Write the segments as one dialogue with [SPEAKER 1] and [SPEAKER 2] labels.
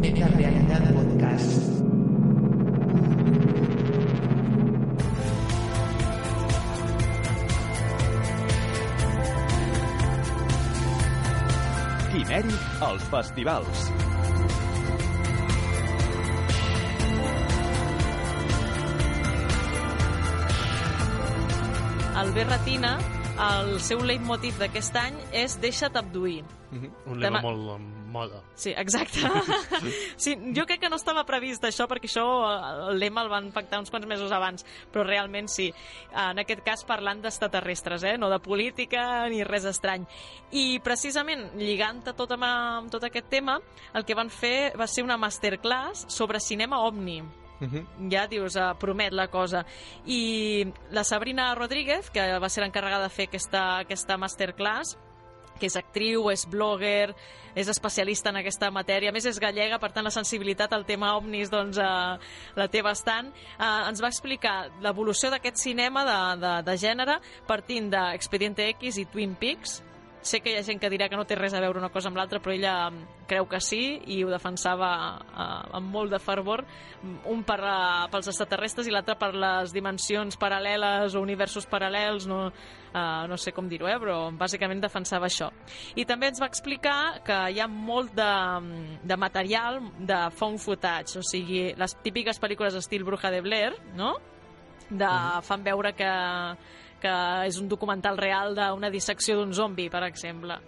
[SPEAKER 1] Meta
[SPEAKER 2] Realidad Podcast.
[SPEAKER 3] Quimèric als festivals.
[SPEAKER 4] Albert Retina el seu leitmotiv d'aquest any és Deixa't abduir.
[SPEAKER 5] Mhm, Un lema
[SPEAKER 4] Tema-
[SPEAKER 5] molt en moda.
[SPEAKER 4] Sí, exacte. sí, jo crec que no estava previst això, perquè això, eh, el lema el van pactar uns quants mesos abans, però realment sí. En aquest cas parlant d'extraterrestres, eh? no de política ni res estrany. I precisament, lligant-te tot amb, amb tot aquest tema, el que van fer va ser una masterclass sobre cinema ovni
[SPEAKER 5] Mhm.
[SPEAKER 4] ja dius, uh, promet la cosa. I la Sabrina Rodríguez, que va ser l'encarregada de fer aquesta, aquesta masterclass, que és actriu, és blogger, és especialista en aquesta matèria, a més és gallega, per tant la sensibilitat al tema ovnis doncs, eh, la té bastant, eh, ens va explicar l'evolució d'aquest cinema de, de, de gènere partint d'Expediente X i Twin Peaks, sé que hi ha gent que dirà que no té res a veure una cosa amb l'altra, però ella mm, creu que sí i ho defensava eh, amb molt de fervor, un per, uh, pels extraterrestres i l'altre per les dimensions paral·leles o universos paral·lels, no, uh, no sé com dir-ho, eh, però bàsicament defensava això. I també ens va explicar que hi ha molt de, de material de found footage, o sigui, les típiques pel·lícules estil Bruja de Blair, no?, de, fan veure que, que és un documental real d'una dissecció d'un zombi, per exemple.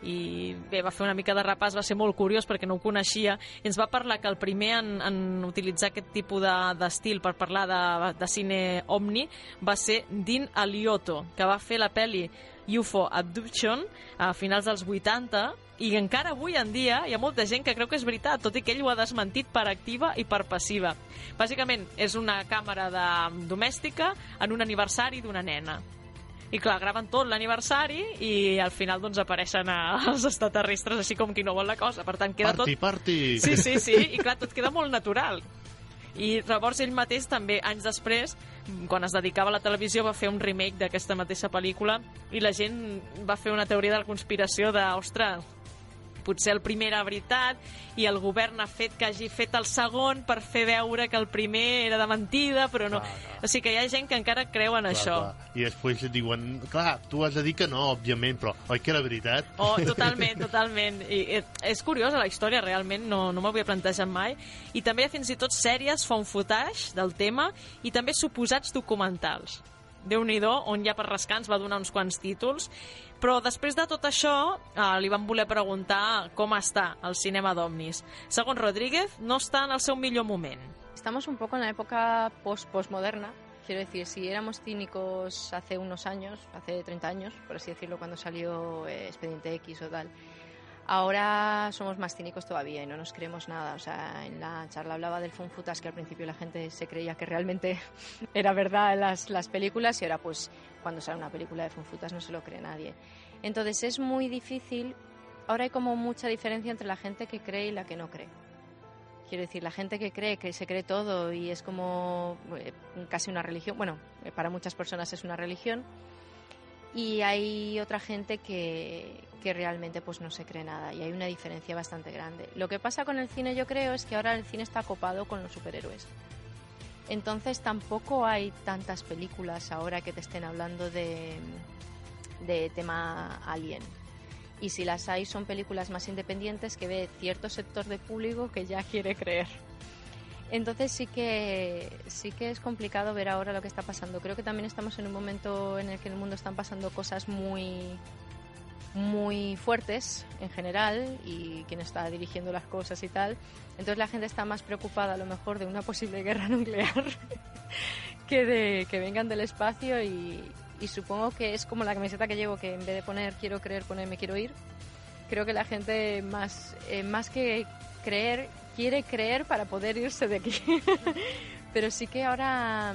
[SPEAKER 4] I bé, va fer una mica de repàs, va ser molt curiós perquè no ho coneixia, i ens va parlar que el primer en, en utilitzar aquest tipus de- d'estil per parlar de, de cine omni va ser Dean Alioto, que va fer la pel·li UFO Abduction a finals dels 80 i encara avui en dia hi ha molta gent que creu que és veritat, tot i que ell ho ha desmentit per activa i per passiva. Bàsicament, és una càmera de, domèstica en un aniversari d'una nena. I clar, graven tot l'aniversari i al final doncs apareixen els extraterrestres així com qui no vol la cosa. Per tant, queda
[SPEAKER 5] Party,
[SPEAKER 4] tot...
[SPEAKER 5] party!
[SPEAKER 4] Sí, sí, sí, i clar, tot queda molt natural. I llavors ell mateix també, anys després, quan es dedicava a la televisió, va fer un remake d'aquesta mateixa pel·lícula i la gent va fer una teoria de la conspiració de, ostres, potser el primer era veritat i el govern ha fet que hagi fet el segon per fer veure que el primer era de mentida, però no.
[SPEAKER 5] Clar, clar.
[SPEAKER 4] O sigui que hi ha gent que encara creu en això.
[SPEAKER 5] Clar. I després et diuen, clar, tu has de dir que no, òbviament, però oi que era veritat?
[SPEAKER 4] Oh, totalment, totalment. I, i, és curiosa la història, realment, no, no m'ho havia plantejat mai. I també hi ha fins i tot sèries fa un footage del tema i també suposats documentals. Déu nhi on ja per rascar ens va donar uns quants títols. Però després de tot això, eh, li vam voler preguntar com està el cinema d'Omnis. Segons Rodríguez, no està en el seu millor moment.
[SPEAKER 6] Estamos un poco en la época post-postmoderna. Quiero decir, si éramos cínicos hace unos años, hace 30 años, por así decirlo, cuando salió eh, Expediente X o tal, ahora somos más cínicos todavía y no nos creemos nada. O sea, en la charla hablaba del funfutas que al principio la gente se creía que realmente era verdad las, las películas y ahora pues cuando sale una película de funfutas no se lo cree nadie. Entonces es muy difícil, ahora hay como mucha diferencia entre la gente que cree y la que no cree. Quiero decir, la gente que cree, que se cree todo y es como eh, casi una religión, bueno, eh, para muchas personas es una religión, y hay otra gente que, que realmente pues no se cree nada y hay una diferencia bastante grande. Lo que pasa con el cine yo creo es que ahora el cine está copado con los superhéroes. Entonces tampoco hay tantas películas ahora que te estén hablando de, de tema alien. Y si las hay son películas más independientes que ve cierto sector de público que ya quiere creer. Entonces sí que sí que es complicado ver ahora lo que está pasando. Creo que también estamos en un momento en el que en el mundo están pasando cosas muy muy fuertes en general y quien está dirigiendo las cosas y tal. Entonces la gente está más preocupada a lo mejor de una posible guerra nuclear que de que vengan del espacio y, y supongo que es como la camiseta que llevo que en vez de poner quiero creer pone me quiero ir Creo que la gente más, eh, más que creer, quiere creer para poder irse de aquí. Pero sí que ahora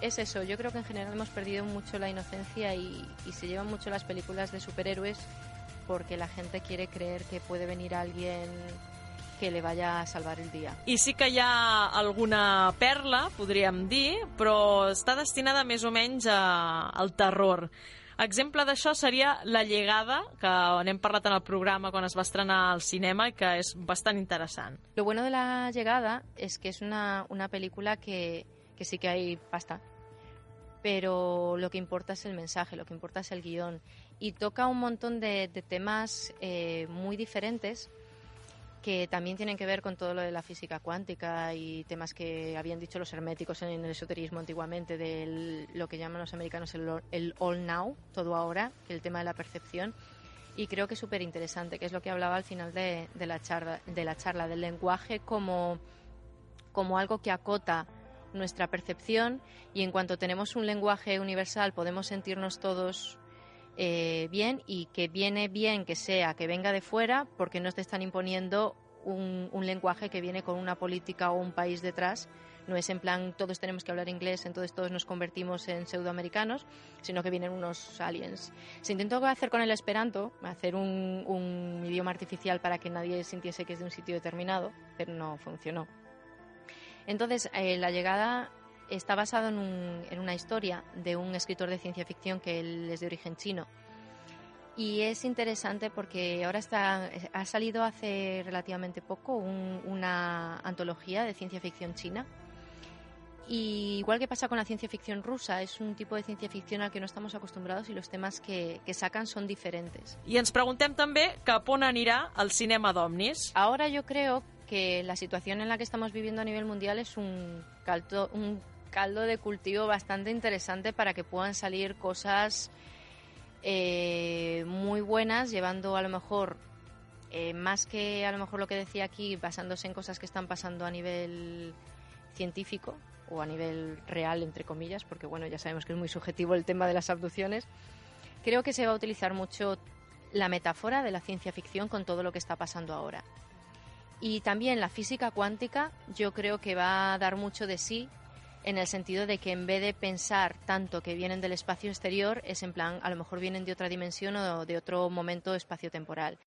[SPEAKER 6] es eso, yo creo que en general hemos perdido mucho la inocencia y, y se llevan mucho las películas de superhéroes porque la gente quiere creer que puede venir alguien que li vaya a salvar el dia.
[SPEAKER 4] I sí que hi ha alguna perla, podríem dir, però està destinada més o menys a, al terror. Exemple d'això seria La llegada, que n'hem parlat en el programa quan es va estrenar al cinema i que és bastant interessant.
[SPEAKER 6] Lo bueno de La llegada es que es una, una película que, que sí que hay pasta, pero lo que importa es el mensaje, lo que importa es el guión. Y toca un montón de, de temas eh, muy diferentes que también tienen que ver con todo lo de la física cuántica y temas que habían dicho los herméticos en el esoterismo antiguamente, de lo que llaman los americanos el, all now, todo ahora, el tema de la percepción. Y creo que es súper interesante, que es lo que hablaba al final de, de, la charla, de la charla, del lenguaje como, como algo que acota nuestra percepción y en cuanto tenemos un lenguaje universal podemos sentirnos todos eh, bien y que viene bien que sea, que venga de fuera, porque no te están imponiendo un, un, lenguaje que viene con una política o un país detrás. No es en plan todos tenemos que hablar inglés, entonces todos nos convertimos en pseudoamericanos, sino que vienen unos aliens. Se intentó hacer con el esperanto, hacer un, un idioma artificial para que nadie sintiese que es de un sitio determinado, pero no funcionó. Entonces, eh, la llegada está basado en, un, en, una historia de un escritor de ciencia ficción que él es de origen chino. Y es interesante porque ahora está, ha salido hace relativamente poco un, una antología de ciencia ficción china. Y igual que pasa con la ciencia ficción rusa, es un tipo de ciencia ficción al que no estamos acostumbrados y los temas que, que sacan son diferentes.
[SPEAKER 4] Y ens preguntem també cap on anirà el cinema d'Omnis.
[SPEAKER 6] Ahora yo creo que la situación en la que estamos viviendo a nivel mundial es un, caldo, un caldo de cultivo bastante interesante para que puedan salir cosas eh, muy buenas, llevando a lo mejor, eh, más que a lo mejor lo que decía aquí, basándose en cosas que están pasando a nivel científico o a nivel real, entre comillas, porque bueno, ya sabemos que es muy subjetivo el tema de las abducciones, creo que se va a utilizar mucho la metáfora de la ciencia ficción con todo lo que está pasando ahora. Y también la física cuántica yo creo que va a dar mucho de sí en el sentido de que en vez de pensar tanto que vienen del espacio exterior, es en plan, a lo mejor vienen de otra dimensión o de otro momento espacio-temporal.